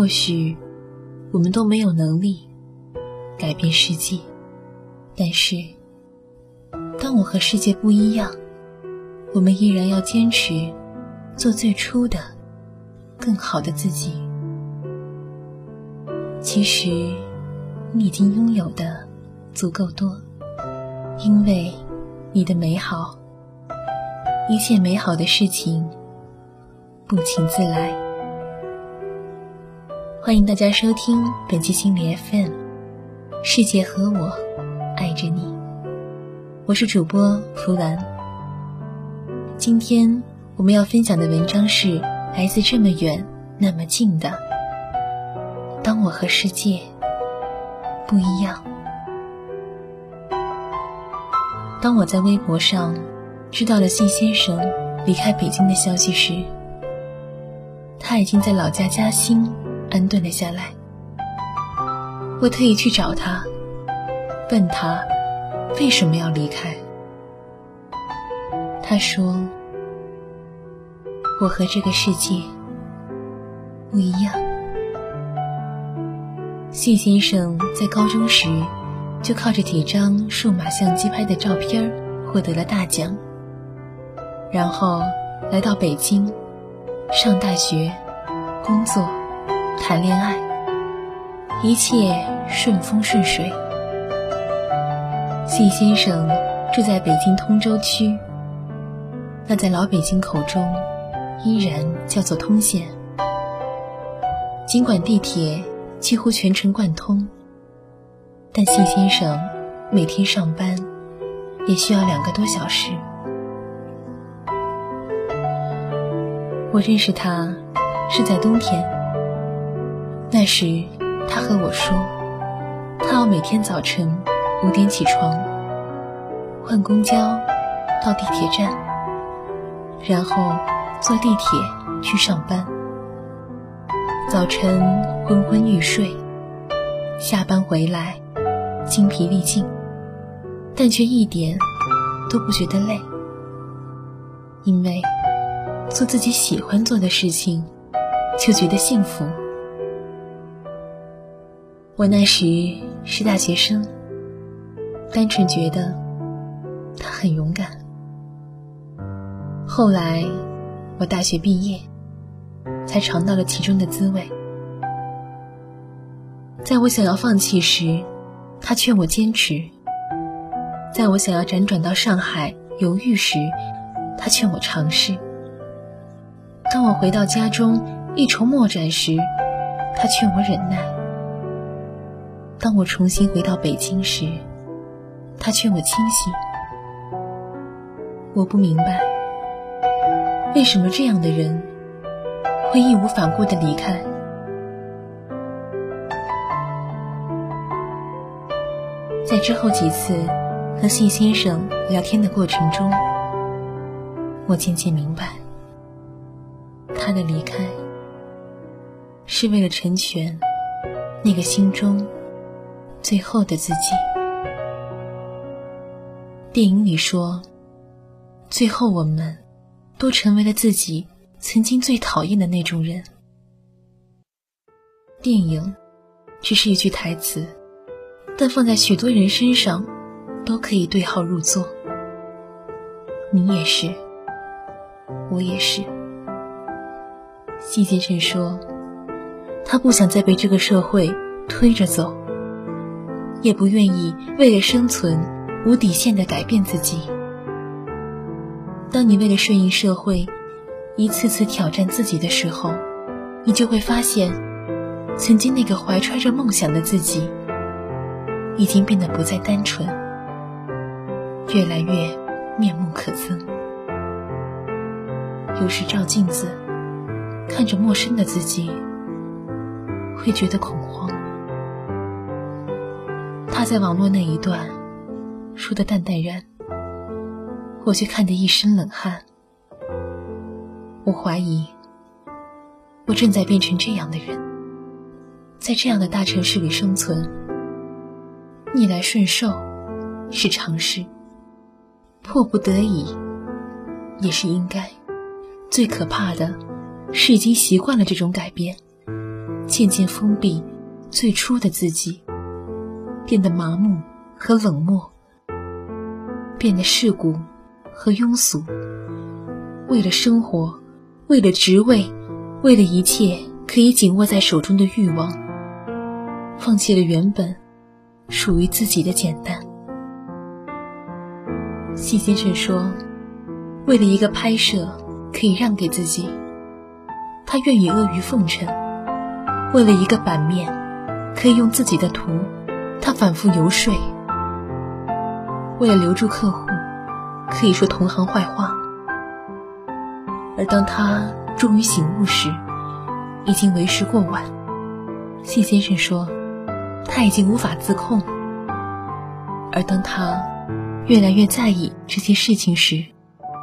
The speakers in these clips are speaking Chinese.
或许我们都没有能力改变世界，但是当我和世界不一样，我们依然要坚持做最初的、更好的自己。其实你已经拥有的足够多，因为你的美好，一切美好的事情不请自来。欢迎大家收听本期心理 FM，世界和我爱着你，我是主播弗兰。今天我们要分享的文章是来自这么远那么近的。当我和世界不一样，当我在微博上知道了信先生离开北京的消息时，他已经在老家嘉兴安顿了下来。我特意去找他，问他为什么要离开。他说：“我和这个世界不一样。”谢先生在高中时就靠着几张数码相机拍的照片获得了大奖，然后来到北京上大学、工作、谈恋爱，一切顺风顺水。信先生住在北京通州区，那在老北京口中依然叫做通县，尽管地铁。几乎全程贯通，但信先生每天上班也需要两个多小时。我认识他是在冬天，那时他和我说，他要每天早晨五点起床，换公交到地铁站，然后坐地铁去上班。早晨昏昏欲睡，下班回来精疲力尽，但却一点都不觉得累，因为做自己喜欢做的事情就觉得幸福。我那时是大学生，单纯觉得他很勇敢。后来我大学毕业。才尝到了其中的滋味。在我想要放弃时，他劝我坚持；在我想要辗转到上海犹豫时，他劝我尝试；当我回到家中一筹莫展时，他劝我忍耐；当我重新回到北京时，他劝我清醒。我不明白，为什么这样的人。会义无反顾的离开。在之后几次和信先生聊天的过程中，我渐渐明白，他的离开是为了成全那个心中最后的自己。电影里说，最后我们都成为了自己。曾经最讨厌的那种人。电影只是一句台词，但放在许多人身上，都可以对号入座。你也是，我也是。季先生说，他不想再被这个社会推着走，也不愿意为了生存无底线的改变自己。当你为了顺应社会，一次次挑战自己的时候，你就会发现，曾经那个怀揣着梦想的自己，已经变得不再单纯，越来越面目可憎。有时照镜子，看着陌生的自己，会觉得恐慌。他在网络那一段说的淡淡然，我却看得一身冷汗。我怀疑，我正在变成这样的人，在这样的大城市里生存，逆来顺受是常事，迫不得已也是应该。最可怕的是已经习惯了这种改变，渐渐封闭最初的自己，变得麻木和冷漠，变得世故和庸俗。为了生活，为了职位，为了一切可以紧握在手中的欲望，放弃了原本属于自己的简单。谢先生说：“为了一个拍摄，可以让给自己，他愿意阿谀奉承；为了一个版面，可以用自己的图，他反复游说；为了留住客户，可以说同行坏话。而当他终于醒悟时，已经为时过晚。谢先生说，他已经无法自控。而当他……”越来越在意这件事情时，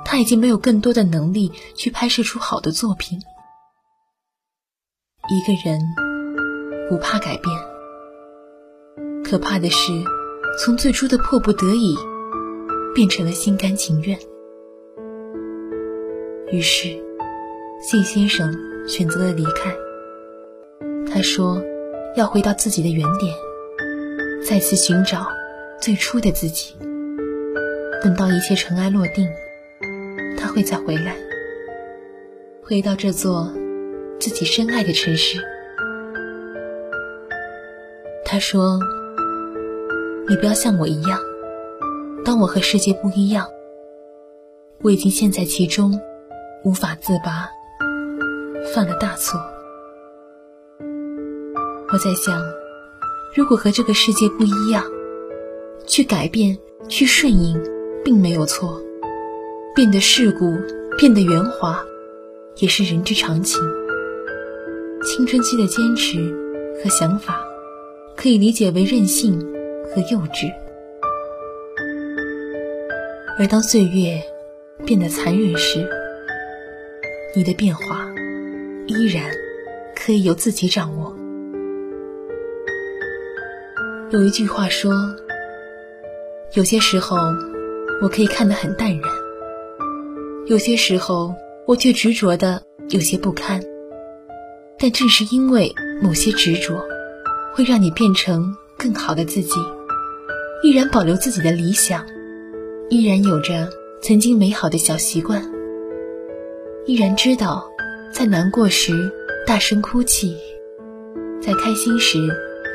他已经没有更多的能力去拍摄出好的作品。一个人不怕改变，可怕的是从最初的迫不得已变成了心甘情愿。于是，信先生选择了离开。他说：“要回到自己的原点，再次寻找最初的自己。”等到一切尘埃落定，他会再回来，回到这座自己深爱的城市。他说：“你不要像我一样，当我和世界不一样，我已经陷在其中，无法自拔，犯了大错。我在想，如果和这个世界不一样，去改变，去顺应。”并没有错，变得世故，变得圆滑，也是人之常情。青春期的坚持和想法，可以理解为任性和幼稚；而当岁月变得残忍时，你的变化依然可以由自己掌握。有一句话说：“有些时候。”我可以看得很淡然，有些时候我却执着的有些不堪。但正是因为某些执着，会让你变成更好的自己，依然保留自己的理想，依然有着曾经美好的小习惯，依然知道在难过时大声哭泣，在开心时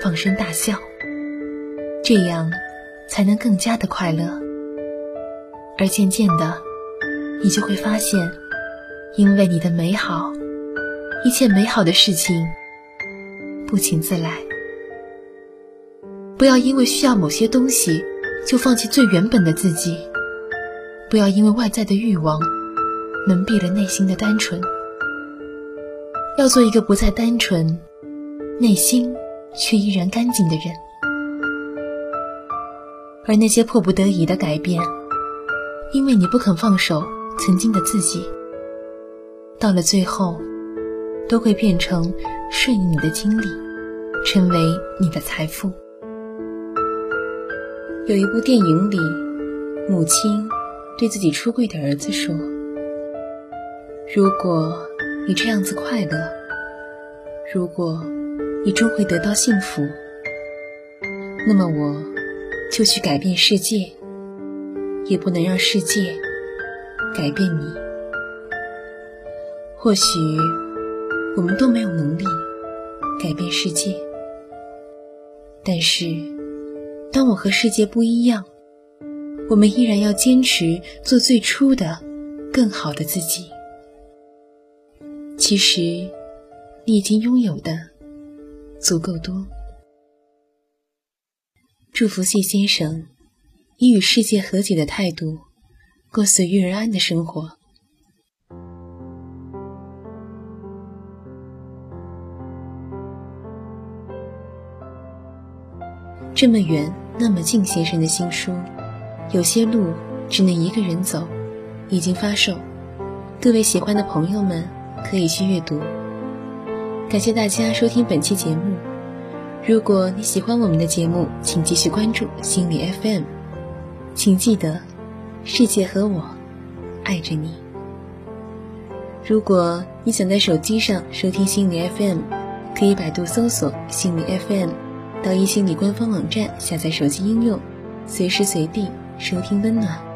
放声大笑，这样才能更加的快乐。而渐渐的，你就会发现，因为你的美好，一切美好的事情不请自来。不要因为需要某些东西，就放弃最原本的自己；不要因为外在的欲望，蒙蔽了内心的单纯。要做一个不再单纯，内心却依然干净的人。而那些迫不得已的改变。因为你不肯放手曾经的自己，到了最后，都会变成顺应你的经历，成为你的财富。有一部电影里，母亲对自己出柜的儿子说：“如果你这样子快乐，如果你终会得到幸福，那么我就去改变世界。”也不能让世界改变你。或许我们都没有能力改变世界，但是当我和世界不一样，我们依然要坚持做最初的、更好的自己。其实你已经拥有的足够多。祝福谢先生。以与世界和解的态度，过随遇而安的生活。这么远，那么近。先生的新书，有些路只能一个人走，已经发售。各位喜欢的朋友们可以去阅读。感谢大家收听本期节目。如果你喜欢我们的节目，请继续关注心理 FM。请记得，世界和我爱着你。如果你想在手机上收听心理 FM，可以百度搜索“心理 FM”，到一心理官方网站下载手机应用，随时随地收听温暖。